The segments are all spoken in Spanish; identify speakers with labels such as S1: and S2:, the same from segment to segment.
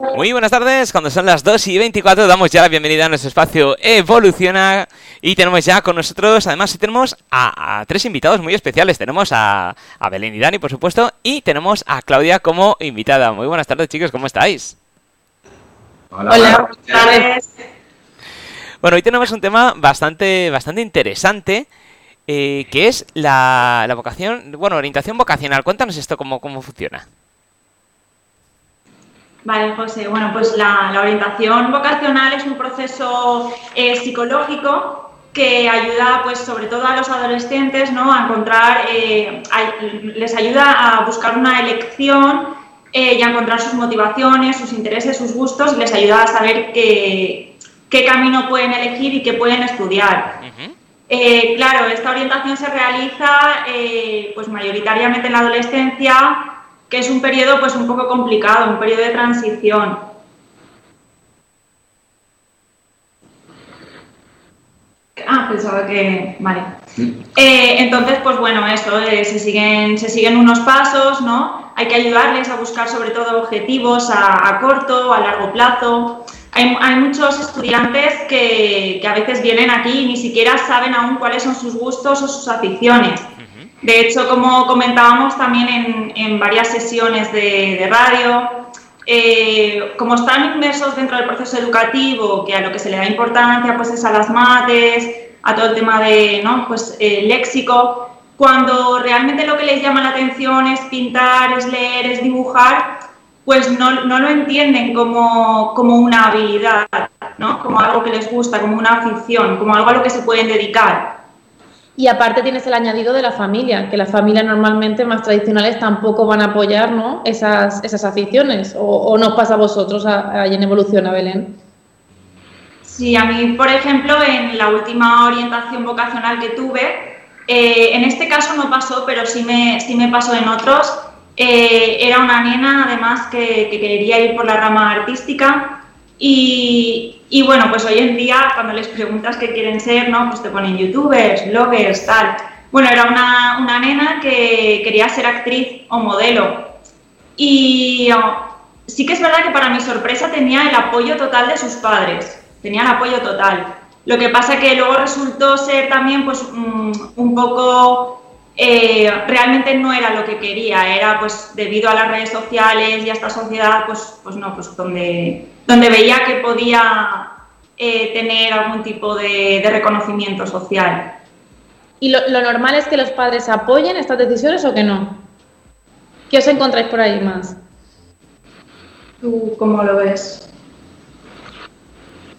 S1: Muy buenas tardes, cuando son las 2 y 24 damos ya la bienvenida a nuestro espacio Evoluciona y tenemos ya con nosotros, además tenemos a, tres invitados muy especiales, tenemos a, Belén y Dani por supuesto y tenemos a Claudia como invitada. Muy buenas tardes chicos, ¿cómo estáis?
S2: Hola, buenas tardes.
S1: Bueno, hoy tenemos un tema bastante, bastante interesante. Eh, que es la, la, vocación, bueno, orientación vocacional. Cuéntanos esto, cómo, cómo funciona.
S2: Vale, José. Bueno, pues la, orientación vocacional es un proceso eh, psicológico que ayuda, pues, sobre todo a los adolescentes, ¿no? A encontrar, eh, les ayuda a buscar una elección eh, y a encontrar sus motivaciones, sus intereses, sus gustos, y les ayuda a saber qué, qué camino pueden elegir y qué pueden estudiar. claro, esta orientación se realiza, pues, mayoritariamente en la adolescencia que es un periodo pues un poco complicado, un periodo de transición. Ah, pensaba que. Vale. Eh, entonces, pues bueno, eso, eh, se, siguen, se siguen unos pasos, ¿no? Hay que ayudarles a buscar sobre todo objetivos a, corto, a largo plazo. Hay, hay muchos estudiantes que, que, a veces vienen aquí y ni siquiera saben aún cuáles son sus gustos o sus aficiones. De hecho, como comentábamos también en, varias sesiones de, radio, eh, como están inmersos dentro del proceso educativo, que a lo que se le da importancia pues es a las mates, a todo el tema de ¿no? pues, eh, léxico, cuando realmente lo que les llama la atención es pintar, es leer, es dibujar, pues no, no lo entienden como, como, una habilidad, ¿no? como algo que les gusta, como una afición, como algo a lo que se pueden dedicar.
S3: Y aparte tienes el añadido de la familia, que las familias normalmente más tradicionales tampoco van a apoyar esas, esas aficiones. ¿O, nos pasa a vosotros ahí en Evolución, a?
S2: Sí, a mí, por ejemplo, en la última orientación vocacional que tuve, eh, en este caso no pasó, pero sí me, sí me pasó en otros. Eh, era una nena, además, que quería ir por la rama artística y, bueno, pues hoy en día cuando les preguntas qué quieren ser, ¿no? Pues te ponen youtubers, bloggers, tal. Bueno, era una, una nena que quería ser actriz o modelo. Y sí que es verdad que para mi sorpresa tenía el apoyo total de sus padres. Tenía el apoyo total. Lo que pasa que luego resultó ser también pues un poco eh, realmente no era lo que quería, era pues debido a las redes sociales y a esta sociedad, pues, pues no, pues donde, donde veía que podía eh, tener algún tipo de, reconocimiento social.
S3: ¿Y lo, normal es que los padres apoyen estas decisiones o que no? ¿Qué os encontráis por ahí más?
S2: ¿Tú cómo lo ves?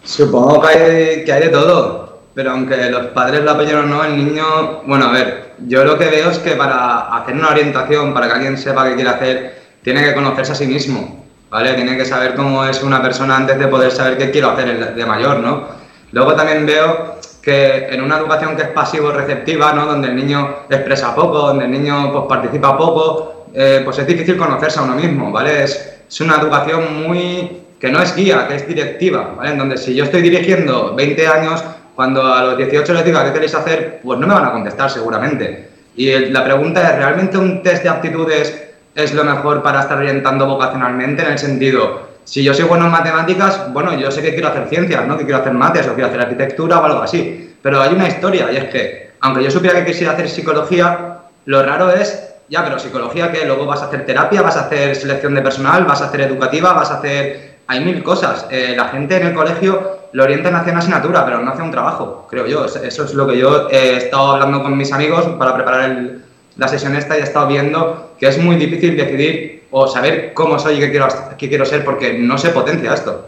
S4: Supongo que hay, que hay de todo. Pero aunque los padres lo apoyen o no, el niño, bueno, a ver, yo lo que veo es que para hacer una orientación, para que alguien sepa qué quiere hacer, tiene que conocerse a sí mismo, ¿vale? Tiene que saber cómo es una persona antes de poder saber qué quiero hacer de mayor, ¿no? Luego también veo que en una educación que es pasivo-receptiva, ¿no? Donde el niño expresa poco, donde el niño pues, participa poco, eh, pues es difícil conocerse a uno mismo, ¿vale? Es, es una educación muy que no es guía, que es directiva, ¿vale? En donde si yo estoy dirigiendo 20 años, cuando a los 18 les diga qué queréis hacer, pues no me van a contestar seguramente. Y la pregunta es, ¿realmente un test de aptitudes es lo mejor para estar orientando vocacionalmente? En el sentido, si yo soy bueno en matemáticas, bueno, yo sé que quiero hacer ciencias, ¿no? Que quiero hacer mates o quiero hacer arquitectura o algo así. Pero hay una historia y es que, aunque yo supiera que quisiera hacer psicología, lo raro es, ya, pero psicología que luego vas a hacer terapia, vas a hacer selección de personal, vas a hacer educativa, vas a hacer hay mil cosas. Eh, la gente en el colegio lo orientan hacia una asignatura, pero no hacia un trabajo, creo yo. Eso es lo que yo he estado hablando con mis amigos para preparar la sesión esta y he estado viendo que es muy difícil decidir o saber cómo soy y qué quiero, qué quiero ser porque no se potencia esto.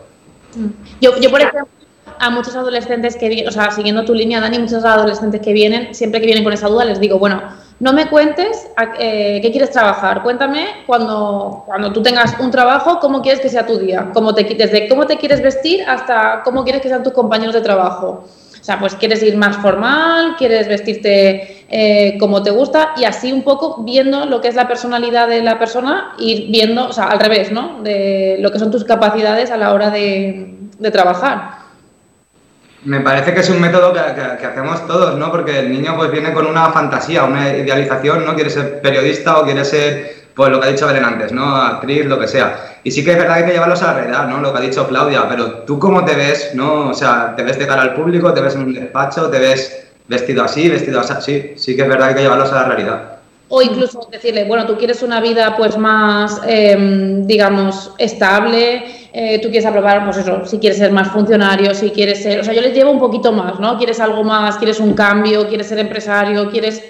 S3: Yo, yo por ejemplo, a muchos adolescentes que vienen, o sea, siguiendo tu línea, Dani, muchos adolescentes que vienen, siempre que vienen con esa duda, les digo, bueno, no me cuentes eh, qué quieres trabajar, cuéntame cuando, cuando tú tengas un trabajo, cómo quieres que sea tu día, cómo te, desde cómo te quieres vestir hasta cómo quieres que sean tus compañeros de trabajo. O sea, pues quieres ir más formal, quieres vestirte eh, como te gusta y así un poco viendo lo que es la personalidad de la persona, ir viendo, o sea, al revés, ¿no? De lo que son tus capacidades a la hora de, de trabajar.
S4: Me parece que es un método que, hacemos todos, ¿no? Porque el niño pues viene con una fantasía, una idealización, ¿no? Quiere ser periodista o quiere ser pues lo que ha dicho Belén antes, ¿no? Actriz, lo que sea. Y sí que es verdad que hay que llevarlos a la realidad, ¿no? Lo que ha dicho Claudia, pero tú cómo te ves, ¿no? O sea, te ves de cara al público, te ves en un despacho, te ves vestido así, vestido así, sí, sí que es verdad que hay que llevarlos a la realidad.
S3: O incluso decirle, bueno, tú quieres una vida pues más, em, digamos, estable, eh, tú quieres aprobar, pues eso, si quieres ser más funcionario, si quieres ser, o sea, yo les llevo un poquito más, ¿no? Quieres algo más, quieres un cambio, quieres ser empresario, quieres...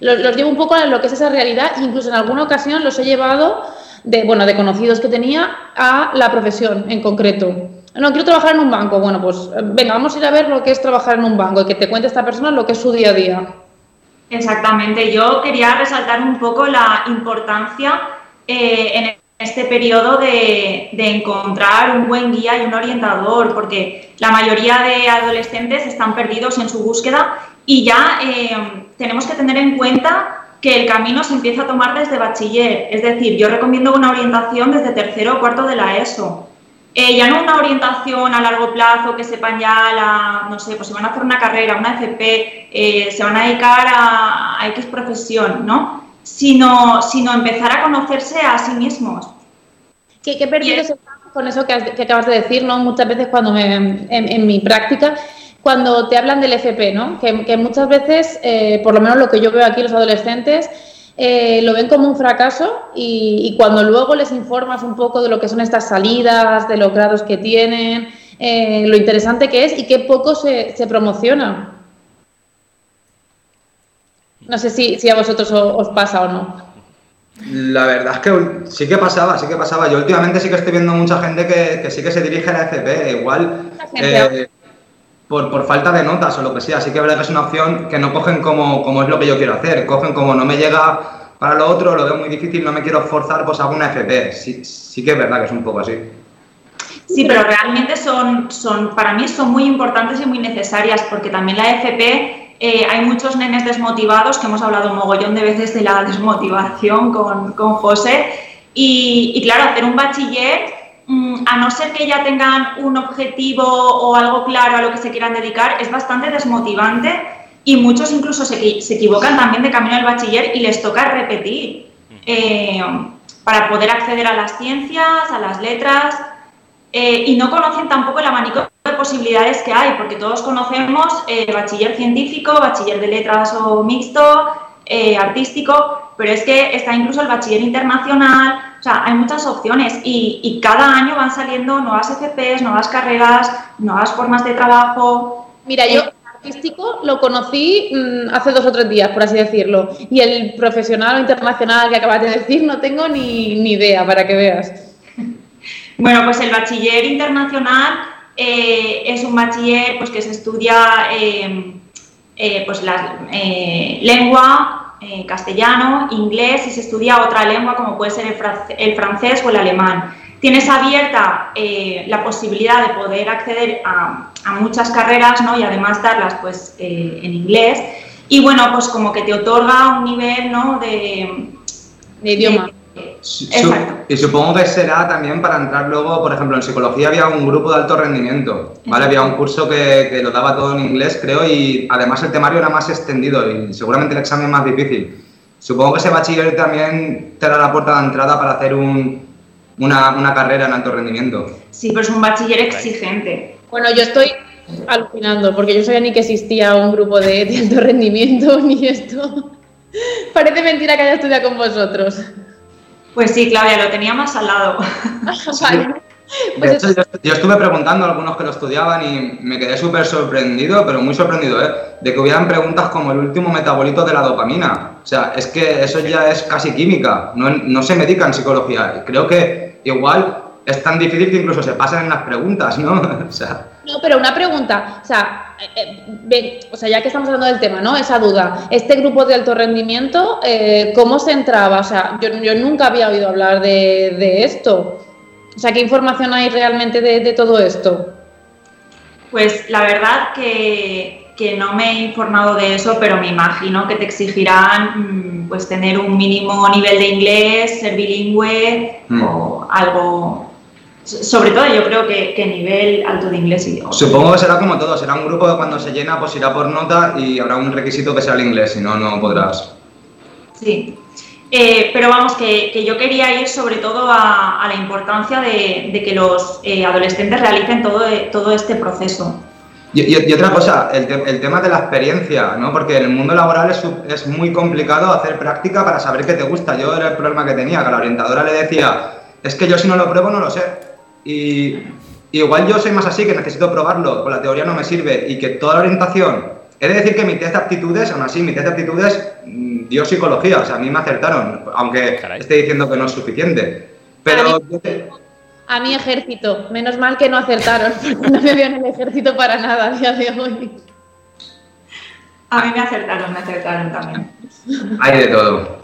S3: Los, los llevo un poco a lo que es esa realidad, incluso en alguna ocasión los he llevado de, bueno, de conocidos que tenía a la profesión en concreto. No, quiero trabajar en un banco. Bueno, pues venga, vamos a ir a ver lo que es trabajar en un banco y que te cuente esta persona lo que es su día a día.
S2: Exactamente. Yo quería resaltar un poco la importancia eh, en este periodo de, encontrar un buen guía y un orientador, porque la mayoría de adolescentes están perdidos en su búsqueda y ya eh, tenemos que tener en cuenta que el camino se empieza a tomar desde bachiller. Es decir, yo recomiendo una orientación desde tercero o cuarto de la ESO. Eh, ya no una orientación a largo plazo, que sepan ya, la, no sé, pues si van a hacer una carrera, una FP, eh, se van a dedicar a, X profesión, ¿no? Sino, sino empezar a conocerse a sí mismos.
S3: ¿Qué, qué perdidos con eso que, acabas de decir, ¿no? Muchas veces cuando me, en, mi práctica, cuando te hablan del FP, ¿no? Que, muchas veces, eh, por lo menos lo que yo veo aquí los adolescentes, eh, lo ven como un fracaso y, cuando luego les informas un poco de lo que son estas salidas, de los grados que tienen, eh, lo interesante que es y qué poco se, promociona. No sé si, a vosotros os, pasa o no.
S4: La verdad es que sí que pasaba, sí que pasaba. Yo últimamente sí que estoy viendo mucha gente que, sí que se dirige a la FP. Igual eh, por, por, falta de notas o lo que sea. Sí que es verdad que es una opción que no cogen como, como es lo que yo quiero hacer. Cogen como no me llega para lo otro, lo veo muy difícil, no me quiero forzar, pues hago una FP. Sí, sí que es verdad que es un poco así.
S2: Sí, pero realmente son, son, para mí son muy importantes y muy necesarias porque también la FP eh, hay muchos nenes desmotivados, que hemos hablado un mogollón de veces de la desmotivación con, con José. Y, y claro, hacer un bachiller Mm, a no ser que ya tengan un objetivo o algo claro a lo que se quieran dedicar, es bastante desmotivante y muchos incluso se, equivocan también de camino al bachiller y les toca repetir eh, para poder acceder a las ciencias, a las letras eh, y no conocen tampoco el abanico posibilidades que hay, porque todos conocemos eh, bachiller científico, bachiller de letras o mixto, artístico, pero es que está incluso el bachiller internacional, o sea, hay muchas opciones y, cada año van saliendo nuevas FPs, nuevas carreras, nuevas formas de trabajo.
S3: Mira, yo eh, artístico lo conocí mm, hace dos o tres días, por así decirlo. Y el profesional o internacional que acabas de decir no tengo ni, idea, para que veas.
S2: Bueno, pues el bachiller internacional eh, es un bachiller pues, que se estudia eh, pues la lengua, eh, castellano, inglés y se estudia otra lengua como puede ser el, francés o el alemán. Tienes abierta eh, la posibilidad de poder acceder a, muchas carreras ¿no? y además darlas pues, eh, en inglés. Y bueno, pues como que te otorga un nivel ¿no? de,
S3: idioma.
S4: Y supongo que será también para entrar luego, por ejemplo, en psicología había un grupo de alto rendimiento, ¿vale? Había un curso que, que, lo daba todo en inglés, creo, y además el temario era más extendido y seguramente el examen más difícil. Supongo que ese bachiller también te da la puerta de entrada para hacer un, una, una, carrera en alto rendimiento.
S2: Sí, pero es un bachiller exigente.
S3: Bueno, yo estoy alucinando porque yo sabía ni que existía un grupo de, de alto rendimiento ni esto. Parece mentira que haya estudiado con vosotros.
S2: Pues sí, Claudia, lo tenía más al lado.
S4: De hecho, yo, estuve preguntando a algunos que lo estudiaban y me quedé súper sorprendido, pero muy sorprendido, ¿eh? de que hubieran preguntas como el último metabolito de la dopamina. O sea, es que eso ya es casi química, no, no se medica en psicología. Creo que igual es tan difícil que incluso se pasan en las preguntas, ¿no?
S3: o sea, no, pero una pregunta, o sea, eh, o sea, ya que estamos hablando del tema, ¿no? Esa duda, este grupo de alto rendimiento, eh, ¿cómo se entraba? O sea, yo, nunca había oído hablar de, esto. O sea, ¿qué información hay realmente de, todo esto?
S2: Pues la verdad que, no me he informado de eso, pero me imagino que te exigirán mm, pues tener un mínimo nivel de inglés, ser bilingüe mm. o algo sobre todo yo creo que, que nivel alto de inglés. Y,
S4: Supongo que será como todo, será un grupo que cuando se llena pues irá por nota y habrá un requisito que sea el inglés, si no, no podrás.
S2: Sí. Eh, pero vamos, que, yo quería ir sobre todo a, la importancia de, que los eh, adolescentes realicen todo, todo este proceso.
S4: Y, otra cosa, el, tema de la experiencia, ¿no? Porque en el mundo laboral es, es, muy complicado hacer práctica para saber qué te gusta. Yo era el problema que tenía, que la orientadora le decía, es que yo si no lo pruebo no lo sé. Y igual yo soy más así, que necesito probarlo, con la teoría no me sirve y que toda la orientación... He de decir que mi test de aptitudes, aún así, mi test de aptitudes mm, dio psicología, o sea, a mí me acertaron, aunque esté diciendo que no es suficiente. Pero
S3: a mi ejército. Menos mal que no acertaron, no me veo en el ejército para nada a día de hoy.
S2: A mí me acertaron, me acertaron también.
S4: Hay de todo.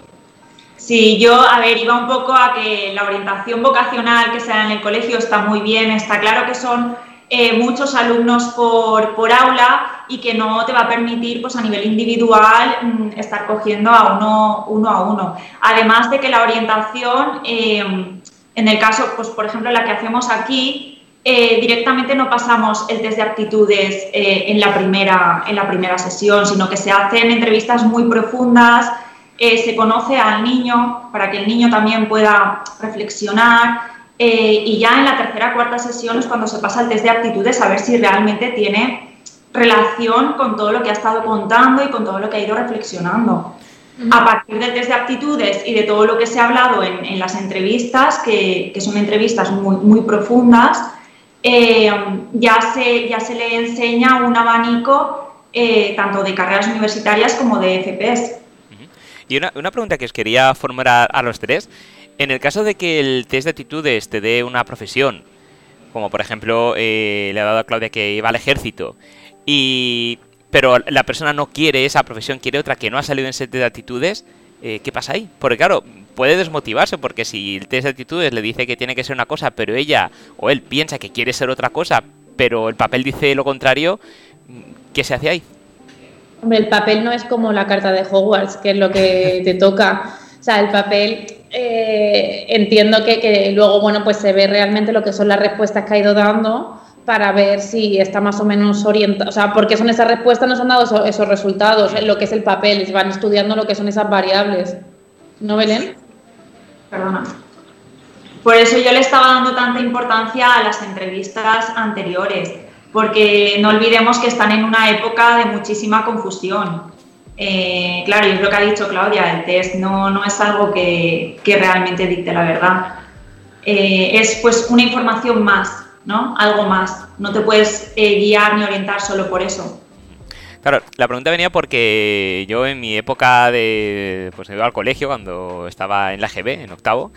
S2: Sí, yo, a ver, iba un poco a que la orientación vocacional que se da en el colegio está muy bien, está claro que son eh, muchos alumnos por, por, aula y que no te va a permitir pues, a nivel individual mm, estar cogiendo a uno, uno a uno. Además de que la orientación eh, en el caso, pues, por ejemplo, la que hacemos aquí, eh, directamente no pasamos el test de aptitudes eh, en, la primera, en la primera sesión, sino que se hacen entrevistas muy profundas, eh, se conoce al niño para que el niño también pueda reflexionar y ya en la tercera o cuarta sesión es cuando se pasa el test de aptitudes a ver si realmente tiene relación con todo lo que ha estado contando y con todo lo que ha ido reflexionando a partir del test de aptitudes y de todo lo que se ha hablado en, las entrevistas, que, son entrevistas muy, muy profundas, eh, ya, se, ya se le enseña un abanico eh, tanto de carreras universitarias como de FPs.
S1: Y una, una pregunta que os quería formular a, los tres. En el caso de que el test de aptitudes te dé una profesión, como por ejemplo eh, le ha dado a Claudia que iba al ejército, y pero la persona no quiere esa profesión, quiere otra que no ha salido en set de actitudes, eh, ¿qué pasa ahí? Porque claro, puede desmotivarse, porque si el test de actitudes le dice que tiene que ser una cosa, pero ella o él piensa que quiere ser otra cosa, pero el papel dice lo contrario, ¿qué se hace ahí?
S3: El papel no es como la carta de Hogwarts, que es lo que te toca. O sea, el papel eh, entiendo que, que, luego, bueno, pues se ve realmente lo que son las respuestas que ha ido dando para ver si está más o menos orientado, o sea, porque son esas respuestas, nos han dado esos, resultados, lo que es el papel, van estudiando lo que son esas variables. ¿No, Belén?
S2: Perdona. Por eso yo le estaba dando tanta importancia a las entrevistas anteriores, porque no olvidemos que están en una época de muchísima confusión. Eh, claro, y es lo que ha dicho Claudia, el test no, no es algo que, que realmente dicte la verdad. Eh, es pues una información más ¿no? Algo más. No te puedes eh, guiar ni orientar solo por eso.
S1: Claro, la pregunta venía porque yo en mi época de. Pues ido al colegio cuando estaba en la GB, en octavo,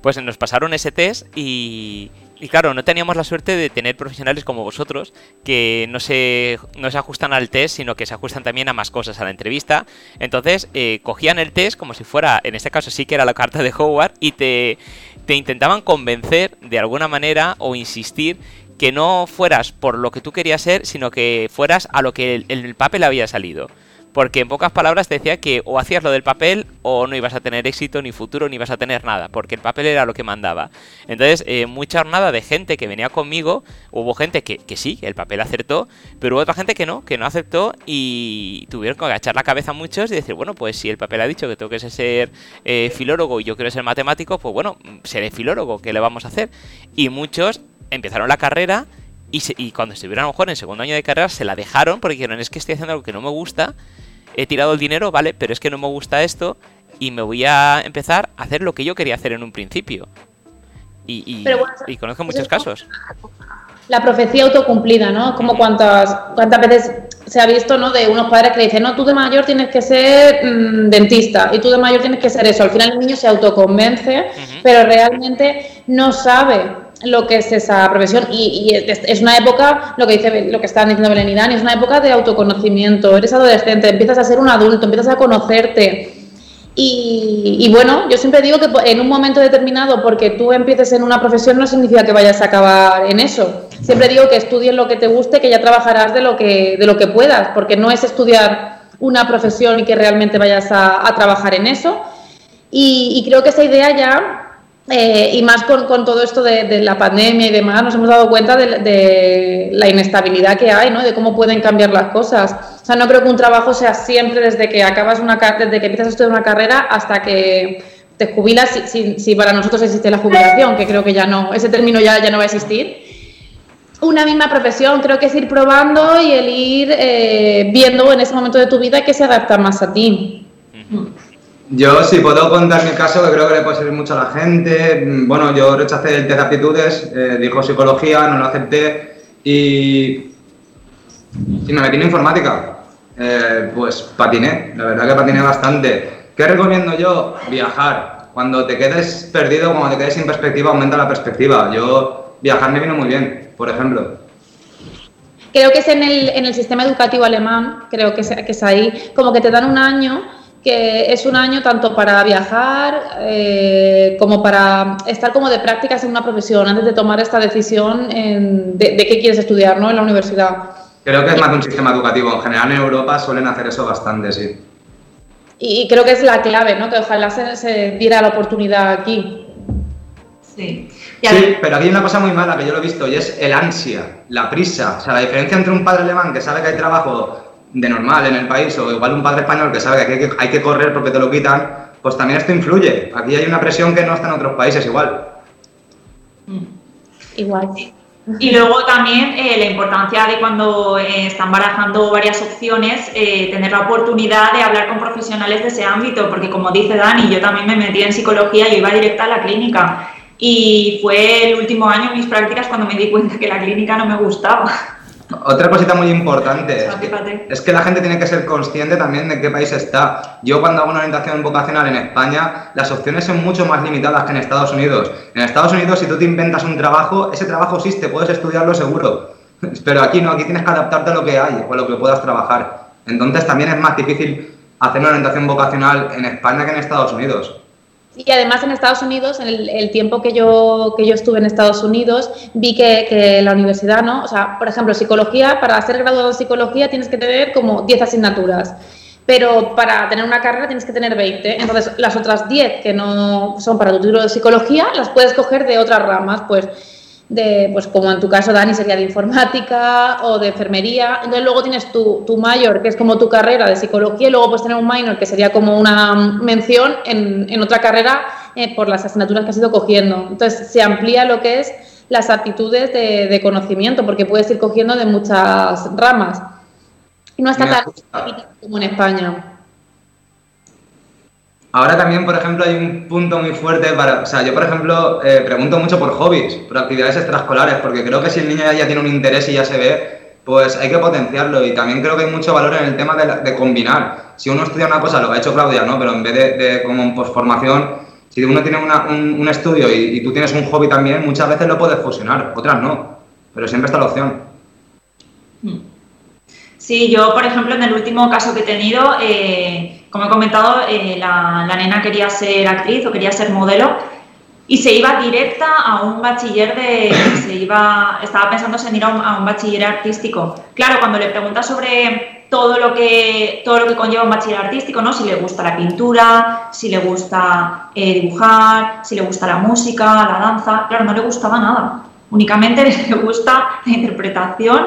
S1: pues nos pasaron ese test y. Y claro, no teníamos la suerte de tener profesionales como vosotros que no se, no se ajustan al test, sino que se ajustan también a más cosas, a la entrevista. Entonces, eh, cogían el test como si fuera, en este caso sí que era la carta de Howard, y te, te intentaban convencer de alguna manera o insistir que no fueras por lo que tú querías ser, sino que fueras a lo que el, el papel había salido. Porque en pocas palabras decía que o hacías lo del papel o no ibas a tener éxito, ni futuro, ni ibas a tener nada, porque el papel era lo que mandaba. Entonces, eh, mucha jornada de gente que venía conmigo, hubo gente que, que sí, el papel acertó, pero hubo otra gente que no, que no aceptó y tuvieron que agachar la cabeza muchos y decir, bueno, pues si el papel ha dicho que tengo que ser eh, filólogo y yo quiero ser matemático, pues bueno, seré filólogo, ¿qué le vamos a hacer? Y muchos empezaron la carrera y, y, cuando estuvieron a lo mejor en segundo año de carrera se la dejaron porque dijeron es que estoy haciendo algo que no me gusta he tirado el dinero, vale, pero es que no me gusta esto y me voy a empezar a hacer lo que yo quería hacer en un principio. Y, y, conozco muchos casos.
S3: La profecía autocumplida, ¿no? Como cuántas, cuántas veces se ha visto, ¿no? De unos padres que le dicen, no, tú de mayor tienes que ser mm, dentista y tú de mayor tienes que ser eso. Al final el niño se autoconvence, pero realmente no sabe lo que es esa profesión y, es una época, lo que dice lo que estaban diciendo Belén y Dani, es una época de autoconocimiento, eres adolescente, empiezas a ser un adulto, empiezas a conocerte. Y, bueno, yo siempre digo que en un momento determinado, porque tú empieces en una profesión, no significa que vayas a acabar en eso. Siempre digo que estudies lo que te guste, que ya trabajarás de lo que, de lo que puedas, porque no es estudiar una profesión y que realmente vayas a, trabajar en eso. y creo que esa idea ya eh, y más con, con todo esto de, la pandemia y demás, nos hemos dado cuenta de, la inestabilidad que hay, ¿no? de cómo pueden cambiar las cosas. O sea, no creo que un trabajo sea siempre desde que acabas una desde que empiezas a estudiar una carrera hasta que te jubilas, si, si, para nosotros existe la jubilación, que creo que ya no, ese término ya, ya no va a existir. Una misma profesión, creo que es ir probando y el ir eh, viendo en ese momento de tu vida que se adapta más a ti.
S4: Yo, si puedo contar mi caso, que creo que le puede servir mucho a la gente. Bueno, yo rechacé el test de aptitudes, eh, dijo psicología, no lo acepté y, y me metí en informática. Eh, pues patiné, la verdad que patiné bastante. ¿Qué recomiendo yo? Viajar. Cuando te quedes perdido, cuando te quedes sin perspectiva, aumenta la perspectiva. Yo, viajar me vino muy bien, por ejemplo.
S3: Creo que es en el, en el sistema educativo alemán, creo que es, que es ahí, como que te dan un año que es un año tanto para viajar eh, como para estar como de prácticas en una profesión antes de tomar esta decisión de, de, qué quieres estudiar ¿no? en la universidad.
S4: Creo que es más de un sistema educativo. En general en Europa suelen hacer eso bastante, sí.
S3: Y, creo que es la clave, ¿no? Que ojalá se, diera la oportunidad aquí.
S2: Sí.
S4: Sí, pero aquí hay una cosa muy mala que yo lo he visto y es el ansia, la prisa. O sea, la diferencia entre un padre alemán que sabe que hay trabajo de normal en el país o igual un padre español que sabe que hay que, hay que correr porque te lo quitan, pues también esto influye. Aquí hay una presión que no está en otros países igual.
S3: Mm. Igual.
S2: Y luego también eh, la importancia de cuando eh, están barajando varias opciones, eh, tener la oportunidad de hablar con profesionales de ese ámbito, porque como dice Dani, yo también me metí en psicología, yo iba directa a la clínica y fue el último año en mis prácticas cuando me di cuenta que la clínica no me gustaba.
S4: Otra cosita muy importante es que, la gente tiene que ser consciente también de qué país está. Yo cuando hago una orientación vocacional en España, las opciones son mucho más limitadas que en Estados Unidos. En Estados Unidos, si tú te inventas un trabajo, ese trabajo existe, puedes estudiarlo seguro. Pero aquí no, aquí tienes que adaptarte a lo que hay o a lo que puedas trabajar. Entonces también es más difícil hacer una orientación vocacional en España que en Estados Unidos.
S3: Y además en Estados Unidos, en el, tiempo que yo, que yo estuve en Estados Unidos, vi que, que, la universidad, ¿no? O sea, por ejemplo, psicología, para ser graduado en psicología tienes que tener como 10 asignaturas, pero para tener una carrera tienes que tener 20. Entonces, las otras 10 que no son para tu título de psicología, las puedes coger de otras ramas, pues de, pues como en tu caso, Dani, sería de informática o de enfermería. Entonces luego tienes tu, tu mayor, que es como tu carrera de psicología, y luego puedes tener un minor, que sería como una mención en, en otra carrera eh, por las asignaturas que has ido cogiendo. Entonces se amplía lo que es las aptitudes de, de conocimiento, porque puedes ir cogiendo de muchas ramas. Y no está tan como en España.
S4: Ahora también, por ejemplo, hay un punto muy fuerte para... O sea, yo, por ejemplo, eh, pregunto mucho por hobbies, por actividades extraescolares, porque creo que si el niño ya, tiene un interés y ya se ve, pues hay que potenciarlo. Y también creo que hay mucho valor en el tema de, combinar. Si uno estudia una cosa, lo ha hecho Claudia, ¿no? Pero en vez de, como en posformación, si uno tiene un, estudio y, tú tienes un hobby también, muchas veces lo puedes fusionar, otras no. Pero siempre está la opción.
S2: Hmm. Sí, yo, por ejemplo, en el último caso que he tenido... Eh, como he comentado, eh, la, nena quería ser actriz o quería ser modelo y se iba directa a un bachiller de. Se iba, estaba pensando en ir a un, bachiller artístico. Claro, cuando le preguntas sobre todo lo que todo lo que conlleva un bachiller artístico, ¿no? Si le gusta la pintura, si le gusta eh, dibujar, si le gusta la música, la danza, claro, no le gustaba nada. Únicamente le gusta la interpretación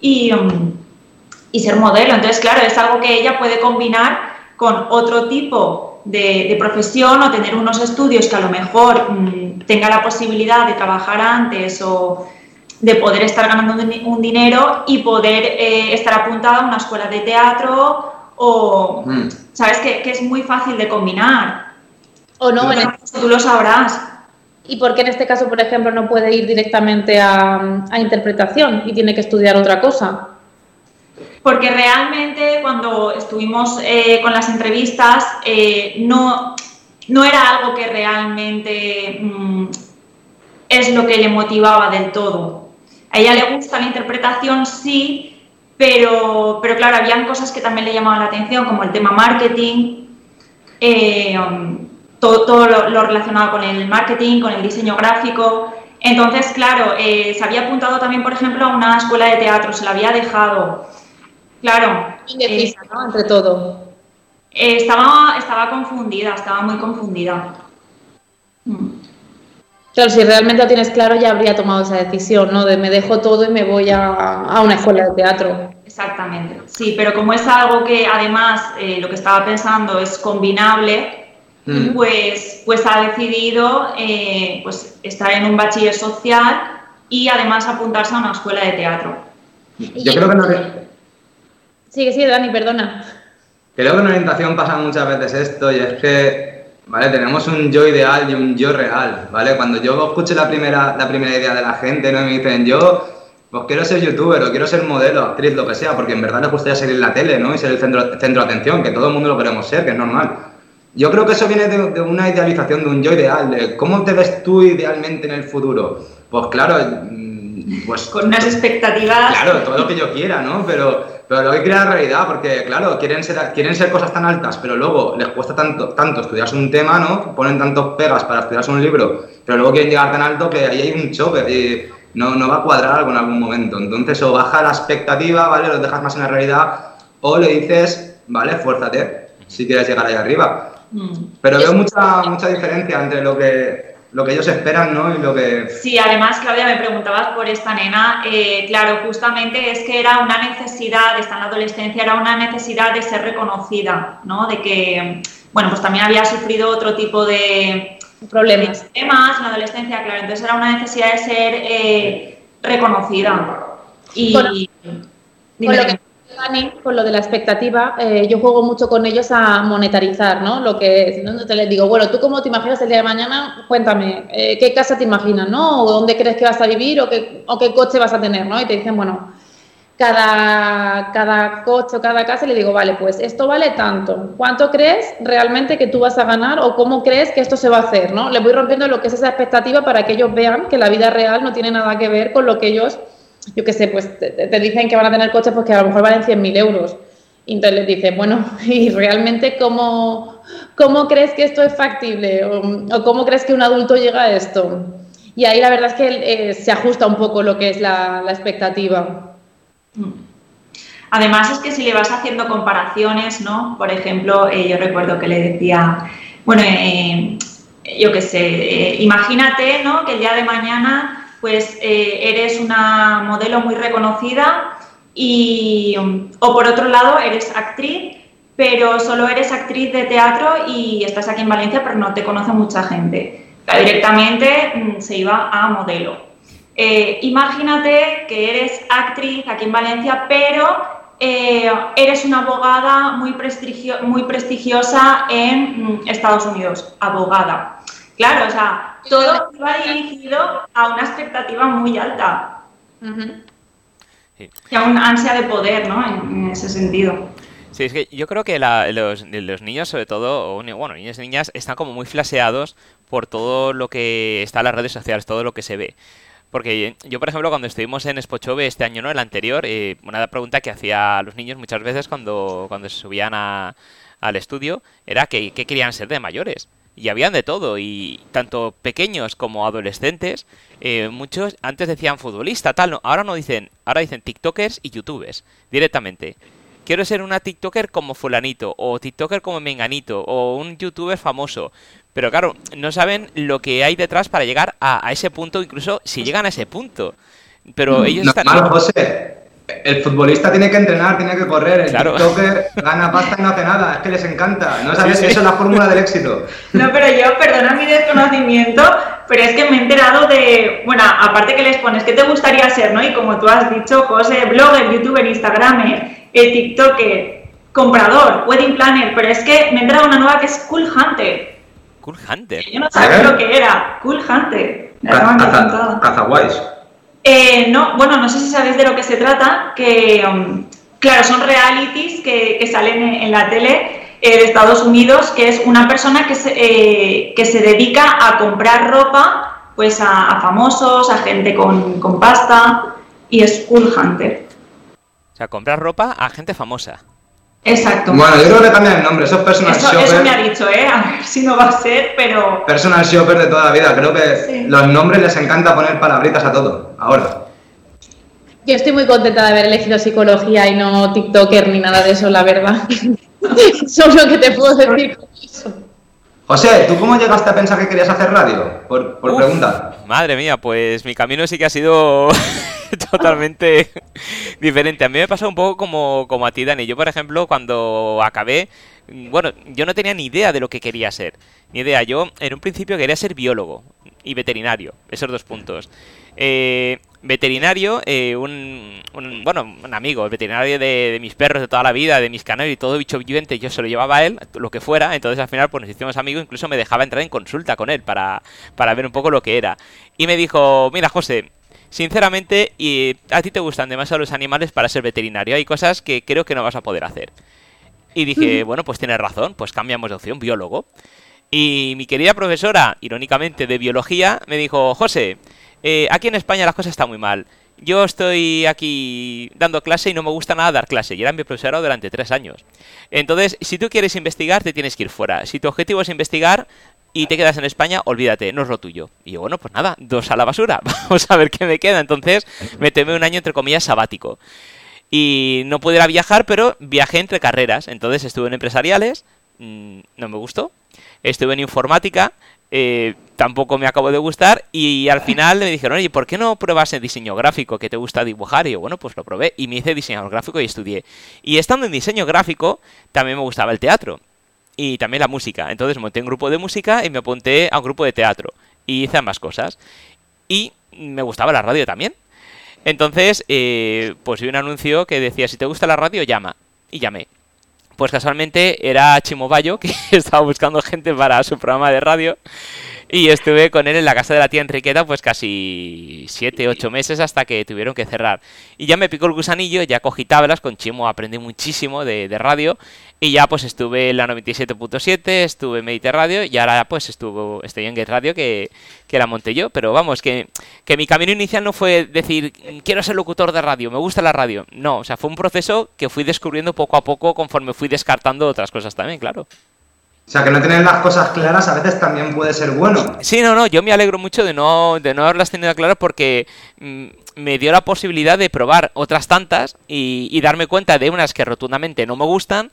S2: y, um, y ser modelo. Entonces, claro, es algo que ella puede combinar con otro tipo de, profesión o tener unos estudios que a lo mejor mm, tenga la posibilidad de trabajar antes o de poder estar ganando un, dinero y poder eh, estar apuntada a una escuela de teatro o, mm. ¿sabes? Que, es muy fácil de combinar.
S3: O no,
S2: tú lo sabrás.
S3: ¿Y por qué en este caso, por ejemplo, no puede ir directamente a, a interpretación y tiene que estudiar otra cosa?
S2: Porque realmente cuando estuvimos eh, con las entrevistas eh, no, no era algo que realmente mm, es lo que le motivaba del todo. A ella le gusta la interpretación, sí, pero, pero claro, habían cosas que también le llamaban la atención, como el tema marketing, eh, todo, todo lo, relacionado con el marketing, con el diseño gráfico. Entonces, claro, se había apuntado también, por ejemplo, a una escuela de teatro, se la había dejado. Claro.
S3: Indecisa, eh, ¿no? Entre todo.
S2: Eh, estaba, estaba confundida, estaba muy confundida.
S3: Mm. Claro, si realmente lo tienes claro, ya habría tomado esa decisión, ¿no? De me dejo todo y me voy a, una escuela de teatro.
S2: Exactamente, sí, pero como es algo que además eh, lo que estaba pensando es combinable,
S4: Mm.
S2: pues, pues ha decidido eh, pues estar en un bachiller social y además apuntarse a una escuela de teatro.
S4: Yo creo que, no,
S3: Sigue, sigue, Dani, perdona.
S4: creo que en orientación pasa muchas veces esto y es que, ¿vale? Tenemos un yo ideal y un yo real, ¿vale? Cuando yo escucho la primera, la primera idea de la gente, ¿no? Y me dicen, yo pues quiero ser youtuber o quiero ser modelo, actriz, lo que sea, porque en verdad les gustaría salir en la tele, ¿no? Y ser el centro, centro de atención, que todo el mundo lo queremos ser, que es normal. Yo creo que eso viene de, de una idealización, de un yo ideal, de cómo te ves tú idealmente en el futuro. Pues claro, mm, pues
S2: Con unas expectativas.
S4: Claro, todo lo que yo quiera, ¿no? Pero, pero lo que la realidad, porque claro, quieren ser, quieren ser cosas tan altas, pero luego les cuesta tanto, tanto estudiarse un tema, ¿no? Ponen tantos pegas para estudiarse un libro, pero luego quieren llegar tan alto que ahí hay un choque y no, no va a cuadrar algo en algún momento. Entonces, o baja la expectativa, ¿vale? Los dejas más en la realidad, o le dices, ¿vale? Fuérzate si quieres llegar ahí arriba.
S2: Mm.
S4: Pero veo mucha, mucha diferencia entre lo que, lo que ellos esperan, ¿no? Y lo que...
S2: Sí, además, Claudia, me preguntabas por esta nena. eh, claro, justamente es que era una necesidad, está en la adolescencia, era una necesidad de ser reconocida, ¿no? De que, bueno, pues también había sufrido otro tipo de
S3: Problemas.
S2: temas en la adolescencia, claro. Entonces era una necesidad de ser eh, reconocida. Y.
S3: Bueno,
S2: Dime,
S3: Con lo
S2: dime.
S3: que Con lo de la expectativa, eh, yo juego mucho con ellos a monetarizar, ¿no? Lo que es, ¿no? Te les digo, bueno, ¿tú cómo te imaginas el día de mañana? Cuéntame, eh, ¿qué casa te imaginas, no? ¿O dónde crees que vas a vivir o qué, o qué coche vas a tener, no? Y te dicen, bueno, cada, cada coche o cada casa, y le digo, vale, pues esto vale tanto. ¿Cuánto crees realmente que tú vas a ganar o cómo crees que esto se va a hacer, no? Le voy rompiendo lo que es esa expectativa para que ellos vean que la vida real no tiene nada que ver con lo que ellos yo qué sé, pues te, dicen que van a tener coches pues que a lo mejor valen 100.000 euros. Y entonces les dices, bueno, ¿y realmente cómo, cómo crees que esto es factible? O, cómo crees que un adulto llega a esto? Y ahí la verdad es que eh, se ajusta un poco lo que es la, la expectativa.
S2: Mm. Además es que si le vas haciendo comparaciones, ¿no? Por ejemplo, eh, yo recuerdo que le decía, bueno, eh, yo qué sé, imagínate, ¿no? Que el día de mañana, pues eh, eres una modelo muy reconocida y, o por otro lado, eres actriz, pero solo eres actriz de teatro y estás aquí en Valencia, pero no te conoce mucha gente. Directamente mm, se iba a modelo. Eh, imagínate que eres actriz aquí en Valencia, pero eh, eres una abogada muy, prestigio- muy prestigiosa en mm, Estados Unidos, abogada. Claro, o sea, todo va dirigido a una expectativa muy alta y a una ansia de poder, ¿no? En, en ese sentido.
S1: Sí, es que yo creo que la- los, los niños, sobre todo, o bueno, niños y niñas, están como muy flaseados por todo lo que está en las redes sociales, todo lo que se ve. Porque yo, por ejemplo, cuando estuvimos en Spochove este año, ¿no? El anterior, eh, una pregunta que hacía a los niños muchas veces cuando, cuando se subían a- al estudio era que, qué querían ser de mayores. Y habían de todo, y tanto pequeños como adolescentes, eh, muchos antes decían futbolista, tal, no, ahora no dicen, ahora dicen TikTokers y YouTubers, directamente. Quiero ser una TikToker como fulanito, o TikToker como menganito, o un YouTuber famoso. Pero claro, no saben lo que hay detrás para llegar a, a ese punto, incluso si llegan a ese punto. Pero ellos están...
S4: Normal, José. El futbolista tiene que entrenar, tiene que correr. El
S1: Claro.
S4: TikToker gana pasta y no hace nada. Es que les encanta. ¿No sabes?
S1: Sí, sí.
S4: Eso es la fórmula del éxito.
S2: No, pero yo, perdona mi desconocimiento, pero es que me he enterado de, bueno, aparte que les pones, ¿qué te gustaría ser, no? Y como tú has dicho, José, blogger, youtuber, instagramer, eh, tiktoker, comprador, wedding planner, pero es que me he enterado de una nueva que es Cool Hunter.
S1: Cool Hunter.
S2: Yo no sabía lo que era, Cool Hunter. Me
S4: Ca-
S2: acaban de
S4: caza-. Cazaguays.
S2: Eh, no, bueno, no sé si sabéis de lo que se trata, que, um, claro, son realities que, que salen en, en la tele eh, de Estados Unidos, que es una persona que se, eh, que se dedica a comprar ropa pues a, a famosos, a gente con, con pasta, y es Cool Hunter.
S1: O sea, comprar ropa a gente famosa.
S2: Exacto.
S4: Bueno, yo creo que cambian el nombre. Eso es personal
S2: eso,
S4: shopper.
S2: eso me ha dicho, ¿eh? A ver si no va a ser, pero...
S4: Personal shopper de toda la vida. Creo que
S2: Sí.
S4: los nombres les encanta poner palabritas a todo. Ahora.
S3: Yo estoy muy contenta de haber elegido psicología y no TikToker ni nada de eso, la verdad. Eso es lo que te puedo decir con eso.
S4: José, ¿tú cómo llegaste a pensar que querías hacer radio? Por, por
S1: Uf,
S4: pregunta.
S1: Madre mía, pues mi camino sí que ha sido totalmente diferente. A mí me pasó un poco como, como a ti, Dani. Yo, por ejemplo, cuando acabé, bueno, yo no tenía ni idea de lo que quería ser. Ni idea. Yo, en un principio, quería ser biólogo y veterinario. Esos dos puntos. Eh, veterinario, eh, un, bueno, un amigo, el veterinario de, mis perros de toda la vida, de mis canarios y todo bicho viviente, yo se lo llevaba a él, lo que fuera, entonces al final pues nos hicimos amigos, incluso me dejaba entrar en consulta con él para, para ver un poco lo que era. Y me dijo, mira José, sinceramente, y a ti te gustan demasiado los animales para ser veterinario, hay cosas que creo que no vas a poder hacer. Y dije, bueno, pues tienes razón, pues cambiamos de opción, biólogo. Y mi querida profesora, irónicamente de biología, me dijo, José, eh, aquí en España las cosas están muy mal. Yo estoy aquí dando clase y no me gusta nada dar clase. Y era mi profesora durante tres años. Entonces, si tú quieres investigar, te tienes que ir fuera. Si tu objetivo es investigar y te quedas en España, olvídate, no es lo tuyo. Y yo, bueno, pues nada, dos a la basura. Vamos a ver qué me queda. Entonces, me temé un año, entre comillas, sabático. Y no pudiera viajar, pero viajé entre carreras. Entonces, estuve en empresariales, mm, no me gustó. Estuve en informática, eh, tampoco me acabo de gustar y al final me dijeron, oye, ¿por qué no pruebas el diseño gráfico que te gusta dibujar? Y yo, bueno, pues lo probé y me hice diseñador gráfico y estudié. Y estando en diseño gráfico, también me gustaba el teatro y también la música. Entonces monté un grupo de música y me apunté a un grupo de teatro y hice ambas cosas. Y me gustaba la radio también. Entonces, eh, pues vi un anuncio que decía, si te gusta la radio, llama. Y llamé. Pues casualmente era Chimo Bayo, que estaba buscando gente para su programa de radio. Y estuve con él en la casa de la tía Enriqueta pues casi 7, 8 meses hasta que tuvieron que cerrar. Y ya me picó el gusanillo, ya cogí tablas, con Chimo aprendí muchísimo de, radio. Y ya pues estuve en la 97.7, estuve en Mediter Radio y ahora pues estuvo, estoy en Get Radio que, que la monté yo. Pero vamos, que, que mi camino inicial no fue decir quiero ser locutor de radio, me gusta la radio. No, o sea, fue un proceso que fui descubriendo poco a poco conforme fui descartando otras cosas también, claro.
S4: O sea, que no tener las cosas claras a veces también puede ser bueno.
S1: Sí, no, no, yo me alegro mucho de no, de no haberlas tenido claras porque mm, me dio la posibilidad de probar otras tantas y, darme cuenta de unas que rotundamente no me gustan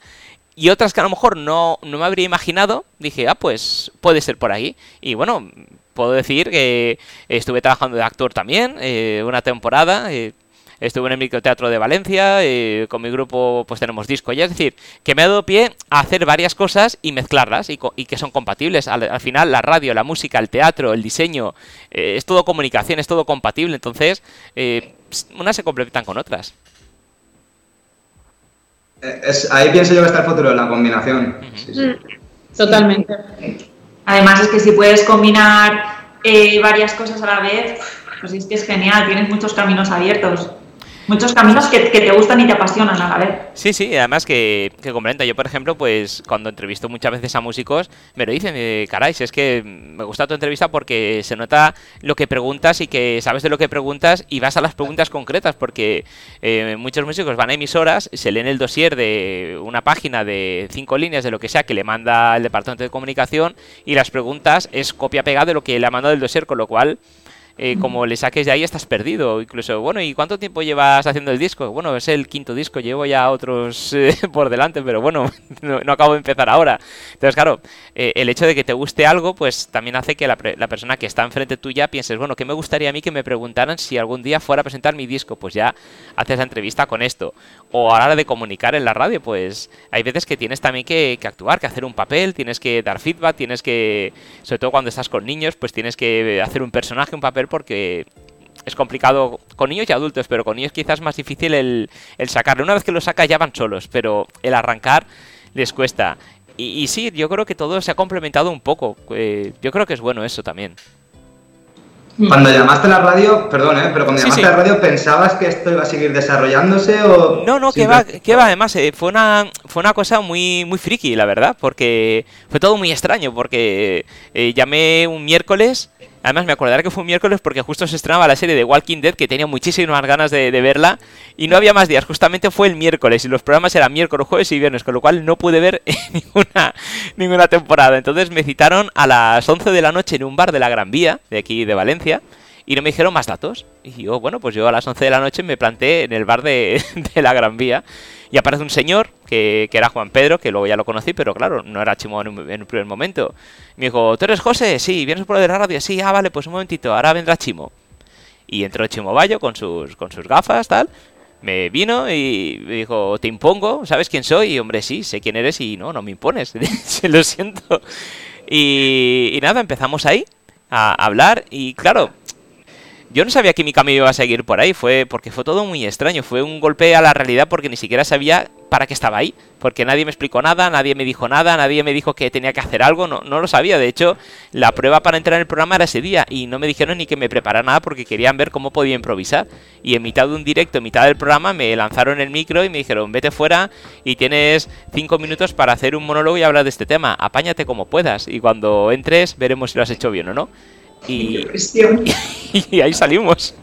S1: y otras que a lo mejor no, no me habría imaginado. Dije, ah, pues puede ser por ahí. Y bueno, puedo decir que estuve trabajando de actor también eh, una temporada. Eh, estuve en el microteatro de Valencia, eh, con mi grupo pues tenemos disco ya, es decir, que me ha dado pie a hacer varias cosas y mezclarlas y, que son compatibles. Al, final la radio, la música, el teatro, el diseño, eh, es todo comunicación, es todo compatible, entonces eh, unas se complementan con otras.
S4: ahí pienso yo que está el futuro, la combinación.
S3: Mm, totalmente.
S2: Además es que si puedes combinar varias cosas a la vez, pues es que es genial, tienes muchos caminos abiertos muchos caminos que, te gustan y te apasionan a la vez.
S1: Sí, sí, además que, que comprenda. Yo, por ejemplo, pues cuando entrevisto muchas veces a músicos, me lo dicen, eh, caray, es que me gusta tu entrevista porque se nota lo que preguntas y que sabes de lo que preguntas y vas a las preguntas concretas, porque eh, muchos músicos van a emisoras, se leen el dossier de una página de cinco líneas de lo que sea que le manda el departamento de comunicación y las preguntas es copia-pegada de lo que le ha mandado el dossier, con lo cual eh, como le saques de ahí estás perdido. Incluso, bueno, ¿y cuánto tiempo llevas haciendo el disco? Bueno, es el quinto disco, llevo ya otros eh, por delante, pero bueno, no, acabo de empezar ahora. Entonces, claro, eh, el hecho de que te guste algo, pues también hace que la, la, persona que está enfrente tuya pienses, bueno, ¿qué me gustaría a mí que me preguntaran si algún día fuera a presentar mi disco? Pues ya haces la entrevista con esto. O a la hora de comunicar en la radio, pues hay veces que tienes también que, que actuar, que hacer un papel, tienes que dar feedback, tienes que, sobre todo cuando estás con niños, pues tienes que hacer un personaje, un papel porque es complicado con niños y adultos, pero con niños quizás es más difícil el, el sacarlo. Una vez que lo saca ya van solos, pero el arrancar les cuesta. Y, sí, yo creo que todo se ha complementado un poco. Eh, yo creo que es bueno eso también.
S4: Cuando llamaste a la radio, perdón, ¿eh? pero cuando llamaste a la radio, ¿pensabas que esto iba a seguir desarrollándose o...?
S1: No, no, que va, que va, además, eh, fue, una, fue una cosa muy, muy friki, la verdad, porque fue todo muy extraño, porque eh, llamé un miércoles Además, me acordaré que fue un miércoles porque justo se estrenaba la serie de Walking Dead, que tenía muchísimas ganas de, verla, y no había más días. Justamente fue el miércoles, y los programas eran miércoles, jueves y viernes, con lo cual no pude ver ninguna, ninguna temporada. Entonces me citaron a las 11 de la noche en un bar de la Gran Vía, de aquí de Valencia, y no me dijeron más datos. Y yo, bueno, pues yo a las 11 de la noche me planté en el bar de, de la Gran Vía y aparece un señor que, que, era Juan Pedro, que luego ya lo conocí, pero claro, no era Chimo en un, primer momento. Me dijo, ¿tú eres José? Sí, ¿vienes por el de la radio? Sí, ah, vale, pues un momentito, ahora vendrá Chimo. Y entró Chimo Bayo con sus, con sus gafas, tal. Me vino y me dijo, te impongo, ¿sabes quién soy? Y hombre, sí, sé quién eres y no, no me impones, lo siento. Y, y nada, empezamos ahí a hablar y claro, yo no sabía que mi camino iba a seguir por ahí, fue porque fue todo muy extraño, fue un golpe a la realidad porque ni siquiera sabía para qué estaba ahí, porque nadie me explicó nada, nadie me dijo nada, nadie me dijo que tenía que hacer algo, no, no lo sabía, de hecho la prueba para entrar en el programa era ese día y no me dijeron ni que me preparara nada porque querían ver cómo podía improvisar. Y en mitad de un directo, en mitad del programa me lanzaron el micro y me dijeron vete fuera y tienes cinco minutos para hacer un monólogo y hablar de este tema, apáñate como puedas y cuando entres veremos si lo has hecho bien o no. Y, y ahí salimos.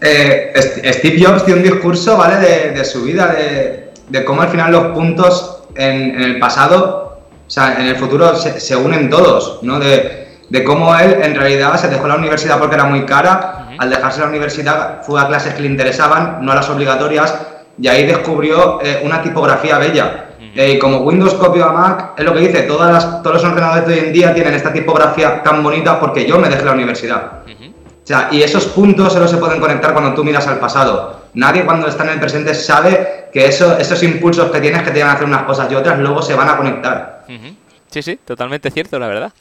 S4: Eh, Steve Jobs dio un discurso, ¿vale? De, su vida, de, de, cómo al final los puntos en, el pasado, o sea, en el futuro se, unen todos, ¿no? De, de, cómo él en realidad se dejó la universidad porque era muy cara, al dejarse la universidad fue a clases que le interesaban, no a las obligatorias, y ahí descubrió eh, una tipografía bella. Eh, como Windows copio a Mac, es lo que dice, todas las, todos los ordenadores de hoy en día tienen esta tipografía tan bonita porque yo me dejé la universidad. O sea, y esos puntos solo se pueden conectar cuando tú miras al pasado. Nadie cuando está en el presente sabe que eso, esos impulsos que tienes que te van a hacer unas cosas y otras luego se van a conectar.
S1: Sí, sí, totalmente cierto, la verdad.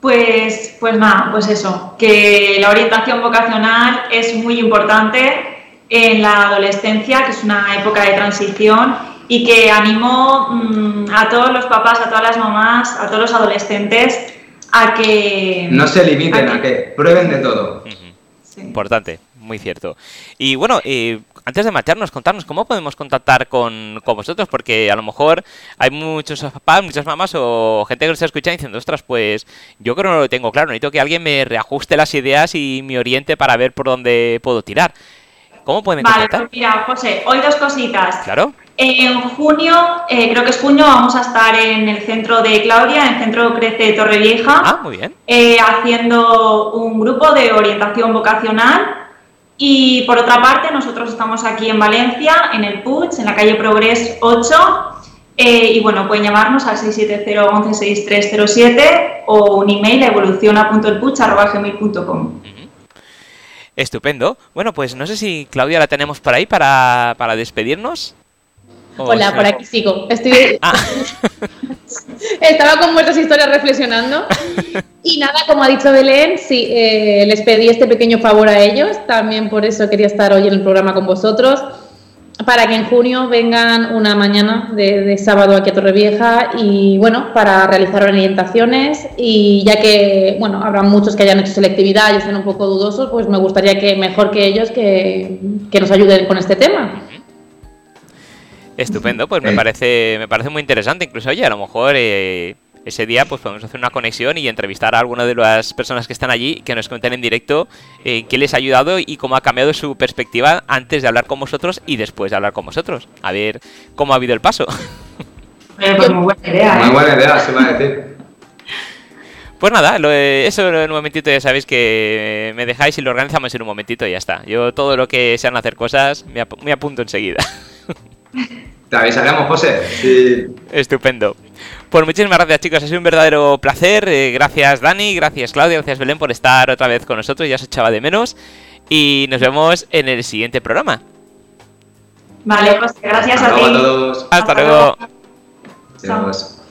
S2: Pues, pues nada, pues eso, que la orientación vocacional es muy importante en la adolescencia, que es una época de transición y que animo mm, a todos los papás, a todas las mamás, a todos los adolescentes a que...
S4: No se limiten, a que, prueben de todo.
S1: Importante, muy cierto. Y bueno, eh, antes de marcharnos, contarnos cómo podemos contactar con, con, vosotros, porque a lo mejor hay muchos papás, muchas mamás o gente que nos está escuchando diciendo, ostras, pues yo creo que no lo tengo claro, necesito que alguien me reajuste las ideas y me oriente para ver por dónde puedo tirar. ¿Cómo pueden
S2: Vale, pues mira, José, hoy dos cositas.
S1: Claro.
S2: En junio, eh, creo que es junio, vamos a estar en el centro de Claudia, en el centro Crece Torrevieja.
S1: Ah, muy bien.
S2: Eh, haciendo un grupo de orientación vocacional. Y por otra parte, nosotros estamos aquí en Valencia, en el PUCH, en la calle Progres 8. Eh, y bueno, pueden llamarnos al 670 11 o un email a evoluciona.elpuch.gmail.com.
S1: Estupendo. Bueno, pues no sé si Claudia la tenemos por ahí para, para despedirnos.
S3: Hola, por aquí sigo. Estoy... Ah. Estaba con muchas historias reflexionando. Y nada, como ha dicho Belén, sí, eh, les pedí este pequeño favor a ellos. También por eso quería estar hoy en el programa con vosotros para que en junio vengan una mañana de, sábado aquí a Torrevieja y bueno, para realizar orientaciones. Y ya que, bueno, habrá muchos que hayan hecho selectividad y estén un poco dudosos, pues me gustaría que mejor que ellos que, nos ayuden con este tema.
S1: Estupendo, pues me parece, me parece muy interesante, incluso oye, a lo mejor eh, ese día pues podemos hacer una conexión y entrevistar a alguna de las personas que están allí que nos cuenten en directo eh, qué les ha ayudado y cómo ha cambiado su perspectiva antes de hablar con vosotros y después de hablar con vosotros. A ver cómo ha habido el paso.
S2: pues muy buena idea.
S4: Muy ¿eh? buena idea, se va a decir.
S1: Pues nada, eso en un momentito ya sabéis que me dejáis y lo organizamos en un momentito y ya está. Yo todo lo que sean hacer cosas me, apunto enseguida.
S4: Te avisaremos, José.
S1: Estupendo. Pues muchísimas gracias chicos, ha sido un verdadero placer. Eh, gracias Dani, gracias Claudia, gracias Belén por estar otra vez con nosotros, ya se echaba de menos. Y nos vemos en el siguiente programa.
S2: Vale, pues gracias a ti.
S4: A todos.
S1: Hasta, luego.
S4: luego.